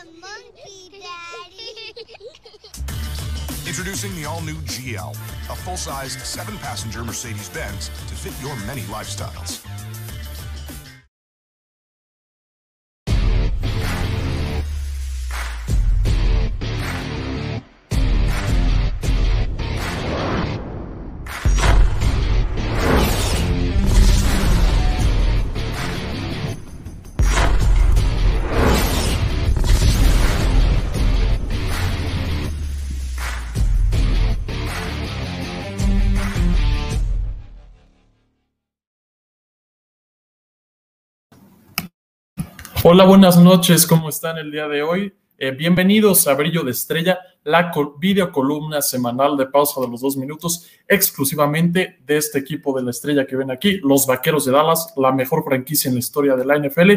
a monkey, Daddy. Introducing the all-new GL, a full-sized, seven-passenger Mercedes-Benz to fit your many lifestyles. Hola, buenas noches, ¿cómo están el día de hoy? Eh, bienvenidos a Brillo de Estrella, la co- videocolumna semanal de pausa de los dos minutos, exclusivamente de este equipo de la estrella que ven aquí, los Vaqueros de Dallas, la mejor franquicia en la historia de la NFL.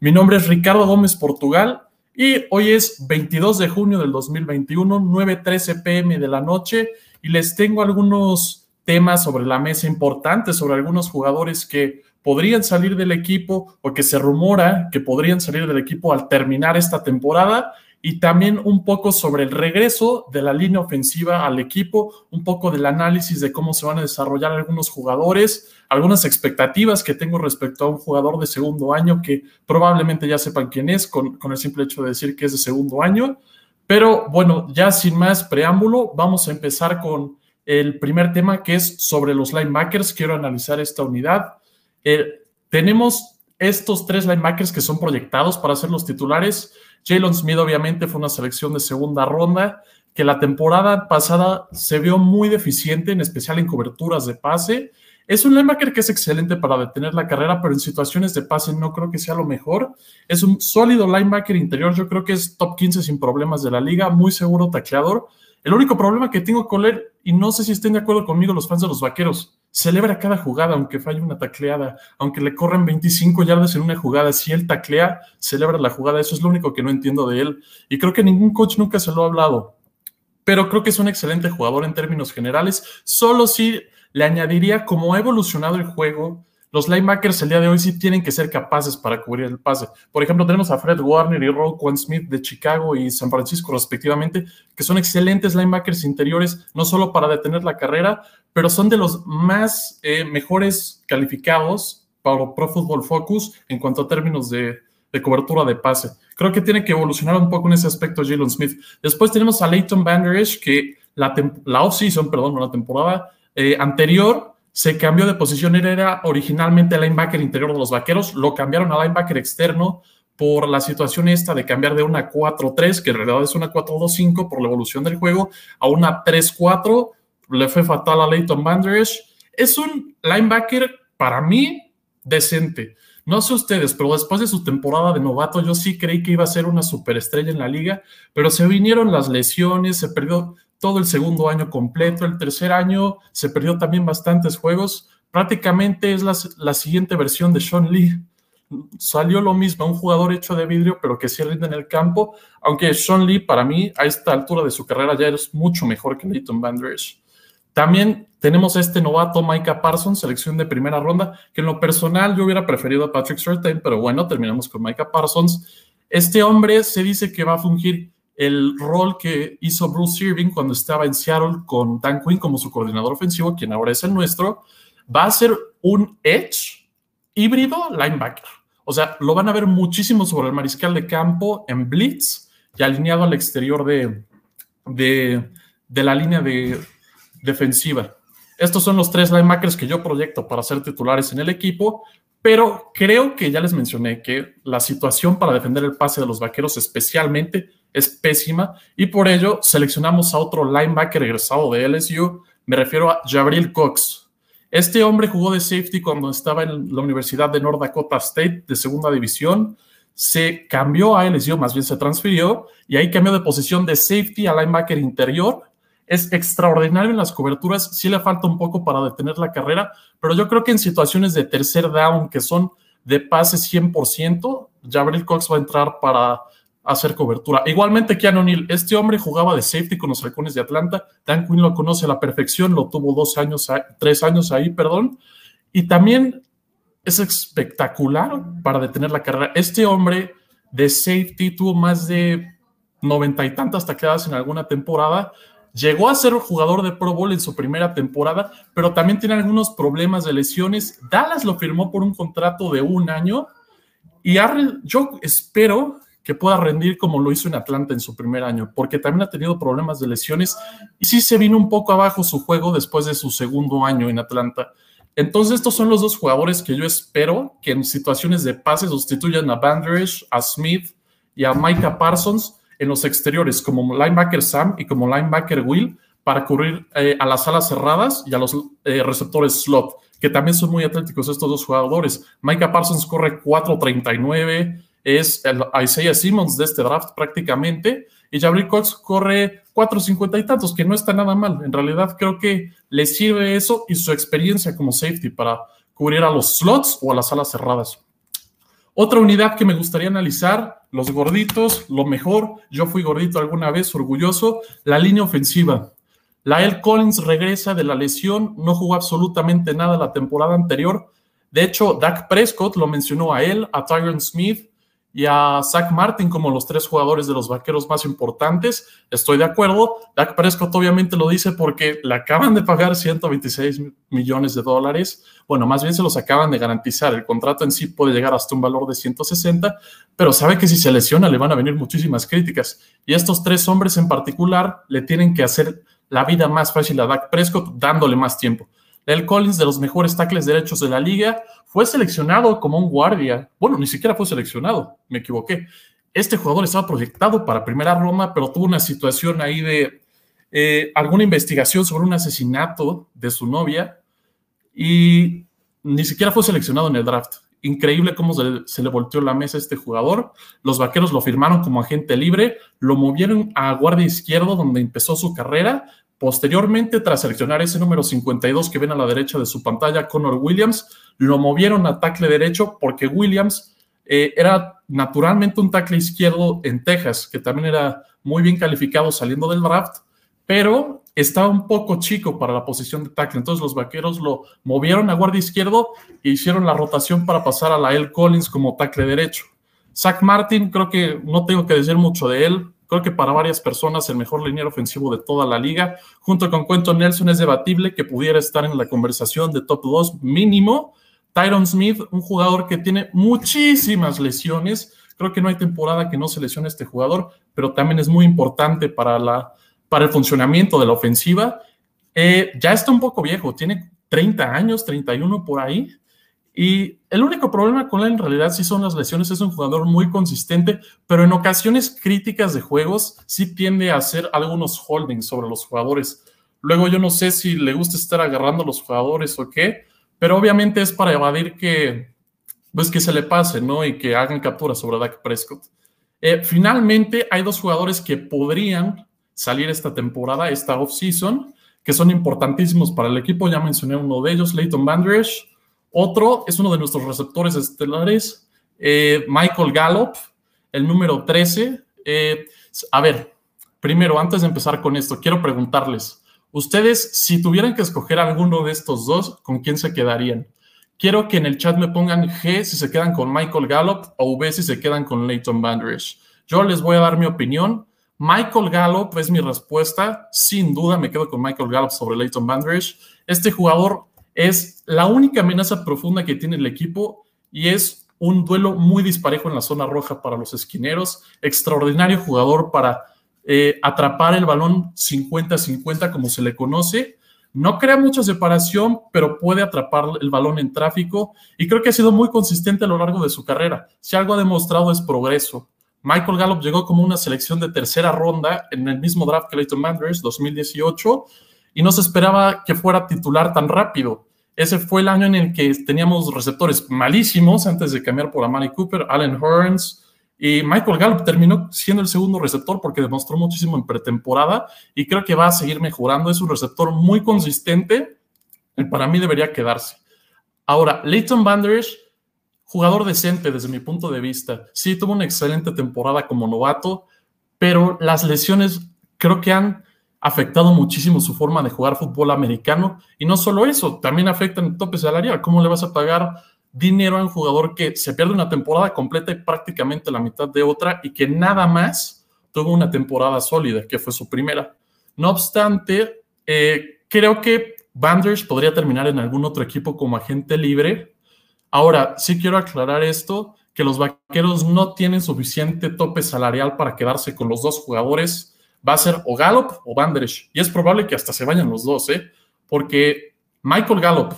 Mi nombre es Ricardo Gómez Portugal y hoy es 22 de junio del 2021, 9:13 pm de la noche, y les tengo algunos temas sobre la mesa importantes, sobre algunos jugadores que podrían salir del equipo o que se rumora que podrían salir del equipo al terminar esta temporada y también un poco sobre el regreso de la línea ofensiva al equipo, un poco del análisis de cómo se van a desarrollar algunos jugadores, algunas expectativas que tengo respecto a un jugador de segundo año que probablemente ya sepan quién es con, con el simple hecho de decir que es de segundo año. Pero bueno, ya sin más preámbulo, vamos a empezar con el primer tema que es sobre los linebackers. Quiero analizar esta unidad. Eh, tenemos estos tres linebackers que son proyectados para ser los titulares. Jalen Smith obviamente fue una selección de segunda ronda que la temporada pasada se vio muy deficiente, en especial en coberturas de pase. Es un linebacker que es excelente para detener la carrera, pero en situaciones de pase no creo que sea lo mejor. Es un sólido linebacker interior, yo creo que es top 15 sin problemas de la liga, muy seguro tacleador. El único problema que tengo con él, y no sé si estén de acuerdo conmigo los fans de los vaqueros, celebra cada jugada, aunque falle una tacleada, aunque le corren 25 yardas en una jugada, si él taclea, celebra la jugada, eso es lo único que no entiendo de él. Y creo que ningún coach nunca se lo ha hablado. Pero creo que es un excelente jugador en términos generales, solo si le añadiría cómo ha evolucionado el juego. Los linebackers el día de hoy sí tienen que ser capaces para cubrir el pase. Por ejemplo, tenemos a Fred Warner y Roquan Smith de Chicago y San Francisco respectivamente, que son excelentes linebackers interiores, no solo para detener la carrera, pero son de los más eh, mejores calificados para Pro Football Focus en cuanto a términos de, de cobertura de pase. Creo que tiene que evolucionar un poco en ese aspecto Jalen Smith. Después tenemos a Leighton Vander Esch, que la, la off-season, perdón, la temporada eh, anterior se cambió de posición. Era originalmente linebacker interior de los vaqueros, lo cambiaron a linebacker externo por la situación esta de cambiar de una 4-3, que en realidad es una 4-2-5 por la evolución del juego, a una 3-4. Le fue fatal a Leighton Vander Esch. Es un linebacker, para mí, decente. No sé ustedes, pero después de su temporada de novato, yo sí creí que iba a ser una superestrella en la liga, pero se vinieron las lesiones, se perdió todo el segundo año completo, el tercer año se perdió también bastantes juegos. Prácticamente es la, la siguiente versión de Sean Lee. Salió lo mismo, un jugador hecho de vidrio, pero que sí rinde en el campo, aunque Sean Lee para mí a esta altura de su carrera ya es mucho mejor que Leighton Van. También tenemos a este novato Micah Parsons, selección de primera ronda, que en lo personal yo hubiera preferido a Patrick Surtain, pero bueno, terminamos con Micah Parsons. Este hombre se dice que va a fungir el rol que hizo Bruce Irving cuando estaba en Seattle con Dan Quinn como su coordinador ofensivo, quien ahora es el nuestro, va a ser un edge híbrido linebacker. O sea, lo van a ver muchísimo sobre el mariscal de campo en blitz y alineado al exterior de, de, de la línea de, defensiva. Estos son los tres linebackers que yo proyecto para ser titulares en el equipo, pero creo que ya les mencioné que la situación para defender el pase de los vaqueros especialmente es pésima. Y por ello seleccionamos a otro linebacker egresado de LSU, me refiero a Jabril Cox. Este hombre jugó de safety cuando estaba en la Universidad de North Dakota State de segunda división, se cambió a LSU, más bien se transfirió y ahí cambió de posición de safety a linebacker interior. Es extraordinario en las coberturas, sí le falta un poco para detener la carrera, pero yo creo que en situaciones de tercer down que son de pase 100%, Jabril Cox va a entrar para hacer cobertura. Igualmente, Keanu Neal, este hombre jugaba de safety con los halcones de Atlanta, Dan Quinn lo conoce a la perfección, lo tuvo dos años, tres años ahí, perdón, y también es espectacular para detener la carrera. Este hombre de safety, tuvo más de noventa y tantas tacleadas en alguna temporada. Llegó a ser jugador de Pro Bowl en su primera temporada, pero también tiene algunos problemas de lesiones. Dallas lo firmó por un contrato de un año y yo espero que pueda rendir como lo hizo en Atlanta en su primer año, porque también ha tenido problemas de lesiones y sí se vino un poco abajo su juego después de su segundo año en Atlanta. Entonces, estos son los dos jugadores que yo espero que en situaciones de pase sustituyan a Banderish, a Smith y a Micah Parsons en los exteriores, como linebacker Sam y como linebacker Will, para cubrir eh, a las alas cerradas y a los eh, receptores slot, que también son muy atléticos estos dos jugadores. Micah Parsons corre 4.39, es el Isaiah Simmons de este draft prácticamente, y Jabril Cox corre 4.50 y tantos, que no está nada mal. En realidad creo que le sirve eso y su experiencia como safety para cubrir a los slots o a las alas cerradas. Otra unidad que me gustaría analizar, los gorditos, lo mejor, yo fui gordito alguna vez, orgulloso, la línea ofensiva. Lael Collins regresa de la lesión, no jugó absolutamente nada la temporada anterior. De hecho, Dak Prescott lo mencionó a él, a Tyron Smith, y a Zach Martin como los tres jugadores de los vaqueros más importantes. Estoy de acuerdo. Dak Prescott obviamente lo dice porque le acaban de pagar 126 millones de dólares. Bueno, más bien se los acaban de garantizar. El contrato en sí puede llegar hasta un valor de 160, pero sabe que si se lesiona le van a venir muchísimas críticas. Y estos tres hombres en particular le tienen que hacer la vida más fácil a Dak Prescott dándole más tiempo. El Collins, de los mejores tackles derechos de la liga, fue seleccionado como un guardia. Bueno, ni siquiera fue seleccionado, me equivoqué. Este jugador estaba proyectado para primera ronda, pero tuvo una situación ahí de eh, alguna investigación sobre un asesinato de su novia y ni siquiera fue seleccionado en el draft. Increíble cómo se, se, le volteó la mesa a este jugador. Los vaqueros lo firmaron como agente libre, lo movieron a guardia izquierdo donde empezó su carrera, Posteriormente, tras seleccionar ese número 52 que ven a la derecha de su pantalla, Connor Williams, lo movieron a tackle derecho porque Williams eh, era naturalmente un tackle izquierdo en Texas, que también era muy bien calificado saliendo del draft, pero estaba un poco chico para la posición de tackle. Entonces los vaqueros lo movieron a guardia izquierdo e hicieron la rotación para pasar a la L. Collins como tackle derecho. Zach Martin, creo que no tengo que decir mucho de él. Creo que para varias personas el mejor liniero ofensivo de toda la liga. Junto con Cuento Nelson es debatible que pudiera estar en la conversación de top 2 mínimo. Tyron Smith, un jugador que tiene muchísimas lesiones. Creo que no hay temporada que no se lesione este jugador, pero también es muy importante para, la, para el funcionamiento de la ofensiva. Eh, ya está un poco viejo, tiene 30 años, 31 por ahí. Y el único problema con él en realidad sí son las lesiones. Es un jugador muy consistente, pero en ocasiones críticas de juegos sí tiende a hacer algunos holdings sobre los jugadores. Luego yo no sé si le gusta estar agarrando a los jugadores o qué, pero obviamente es para evadir que, pues que se le pase, ¿no? Y que hagan captura sobre Dak Prescott. Eh, finalmente hay dos jugadores que podrían salir esta temporada, esta off-season, que son importantísimos para el equipo. Ya mencioné uno de ellos, Leighton Bandridge otro es uno de nuestros receptores estelares, eh, Michael Gallup, el número 13. Eh, a ver, primero, antes de empezar con esto, quiero preguntarles, ustedes, si tuvieran que escoger alguno de estos dos, ¿con quién se quedarían? Quiero que en el chat me pongan G si se quedan con Michael Gallup o V si se quedan con Leighton Bandridge. Yo les voy a dar mi opinión. Michael Gallup es mi respuesta. Sin duda me quedo con Michael Gallup sobre Leighton Bandridge. Este jugador es la única amenaza profunda que tiene el equipo y es un duelo muy disparejo en la zona roja para los esquineros. Extraordinario jugador para eh, atrapar el balón 50-50 como se le conoce. No crea mucha separación, pero puede atrapar el balón en tráfico y creo que ha sido muy consistente a lo largo de su carrera. Si algo ha demostrado es progreso. Michael Gallup llegó como una selección de tercera ronda en el mismo draft que Leighton Manders 2018 y no se esperaba que fuera titular tan rápido. Ese fue el año en el que teníamos receptores malísimos antes de cambiar por Amari Cooper, Allen Hearns y Michael Gallup terminó siendo el segundo receptor porque demostró muchísimo en pretemporada y creo que va a seguir mejorando. Es un receptor muy consistente para mí debería quedarse. Ahora, Leighton Banders, jugador decente desde mi punto de vista. Sí, tuvo una excelente temporada como novato, pero las lesiones creo que han afectado muchísimo su forma de jugar fútbol americano. Y no solo eso, también afecta el tope salarial. ¿Cómo le vas a pagar dinero a un jugador que se pierde una temporada completa y prácticamente la mitad de otra y que nada más tuvo una temporada sólida, que fue su primera. No obstante, eh, creo que Banders podría terminar en algún otro equipo como agente libre. Ahora, sí quiero aclarar esto, que los vaqueros no tienen suficiente tope salarial para quedarse con los dos jugadores. Va a ser o Gallup o Banders. Y es probable que hasta se vayan los dos, ¿eh? Porque Michael Gallup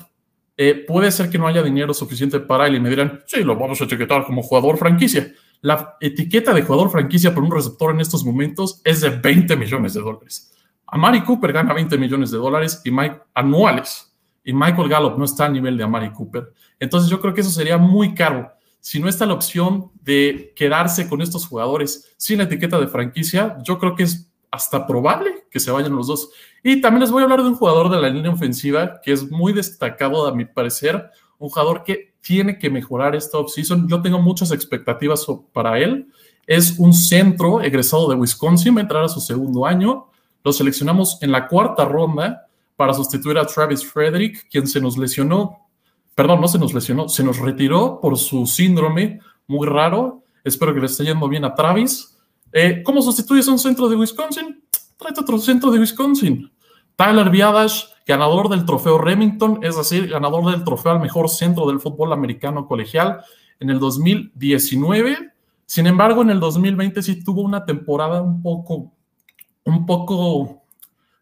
eh, puede ser que no haya dinero suficiente para él y me dirán, sí, lo vamos a etiquetar como jugador franquicia. La etiqueta de jugador franquicia por un receptor en estos momentos es de 20 millones de dólares. Amari Cooper gana 20 millones de dólares y Mike, anuales y Michael Gallup no está a nivel de Amari Cooper. Entonces yo creo que eso sería muy caro. Si no está la opción de quedarse con estos jugadores sin la etiqueta de franquicia, yo creo que es hasta probable que se vayan los dos. Y también les voy a hablar de un jugador de la línea ofensiva que es muy destacado, a mi parecer, un jugador que tiene que mejorar esta offseason. Yo tengo muchas expectativas para él. Es un centro egresado de Wisconsin, va a entrar a su segundo año. Lo seleccionamos en la cuarta ronda para sustituir a Travis Frederick, quien se nos lesionó, perdón, no se nos lesionó, se nos retiró por su síndrome muy raro. Espero que le esté yendo bien a Travis. Eh, ¿Cómo sustituyes a un centro de Wisconsin? Tráete otro centro de Wisconsin. Tyler Biadash, ganador del trofeo Remington, es decir, ganador del trofeo al mejor centro del fútbol americano colegial en el 2019. Sin embargo, en el 2020 sí tuvo una temporada un poco, un poco,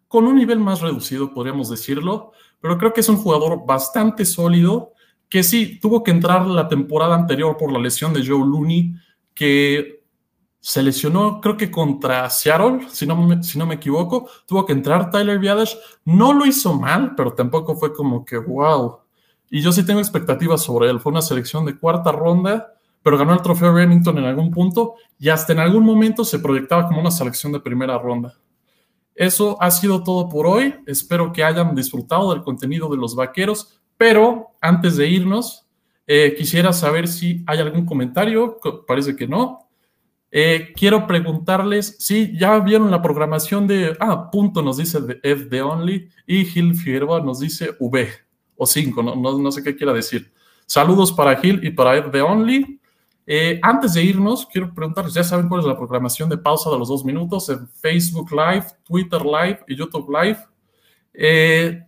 con un nivel más reducido, podríamos decirlo, pero creo que es un jugador bastante sólido, que sí, tuvo que entrar la temporada anterior por la lesión de Joe Looney, que se lesionó, creo que contra Seattle, si no, me, si no me equivoco, tuvo que entrar Tyler Biadash, no lo hizo mal, pero tampoco fue como que wow. Y yo sí tengo expectativas sobre él, fue una selección de cuarta ronda, pero ganó el trofeo Remington en algún punto y hasta en algún momento se proyectaba como una selección de primera ronda. Eso ha sido todo por hoy, espero que hayan disfrutado del contenido de los vaqueros, pero antes de irnos, eh, quisiera saber si hay algún comentario, parece que no, eh, quiero preguntarles si ya vieron la programación de. Ah, punto nos dice F de Only y Gil Figueroa nos dice V o 5, no, no, sé qué quiera decir. Saludos para Gil y para F de Only. Eh, antes de irnos, quiero preguntarles, ya saben cuál es la programación de pausa de los dos minutos en Facebook Live, Twitter Live y YouTube Live. Eh,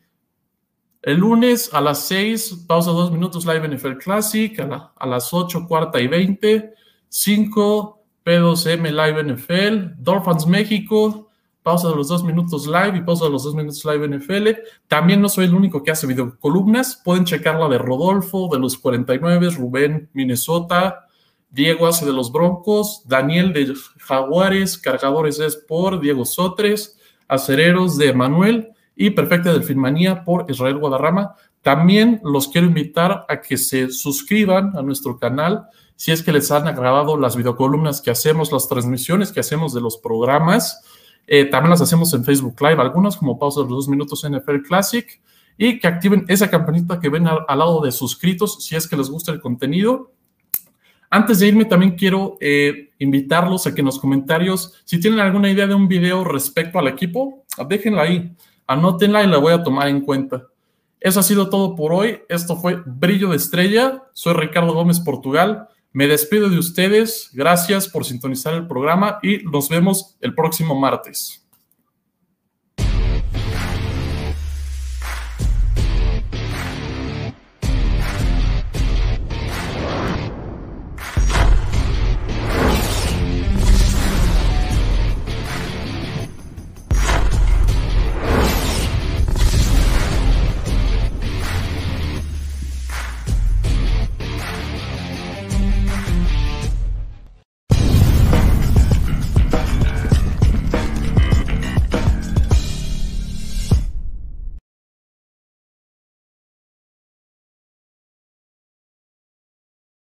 el lunes a las 6, pausa dos minutos Live NFL Classic, a, a las 8, cuarta y 20, 5 P2M Live NFL, Dolphins México, pausa de los dos minutos live y pausa de los dos minutos live NFL. También no soy el único que hace videocolumnas. Pueden checar la de Rodolfo, de los 49, Rubén, Minnesota, Diego hace de los Broncos, Daniel de Jaguares, Cargadores de Sport, Diego Sotres, Acereros de Manuel y Perfecta Delfinmanía por Israel Guadarrama. También los quiero invitar a que se suscriban a nuestro canal si es que les han agradado las videocolumnas que hacemos, las transmisiones que hacemos de los programas. Eh, también las hacemos en Facebook Live, algunas como pausa de los dos minutos NFL Classic, y que activen esa campanita que ven al, lado de suscritos si es que les gusta el contenido. Antes de irme, también quiero eh, invitarlos a que en los comentarios, si tienen alguna idea de un video respecto al equipo, déjenla ahí, anótenla y la voy a tomar en cuenta. Eso ha sido todo por hoy. Esto fue Brillo de Estrella. Soy Ricardo Gómez Portugal. Me despido de ustedes, gracias por sintonizar el programa y nos vemos el próximo martes.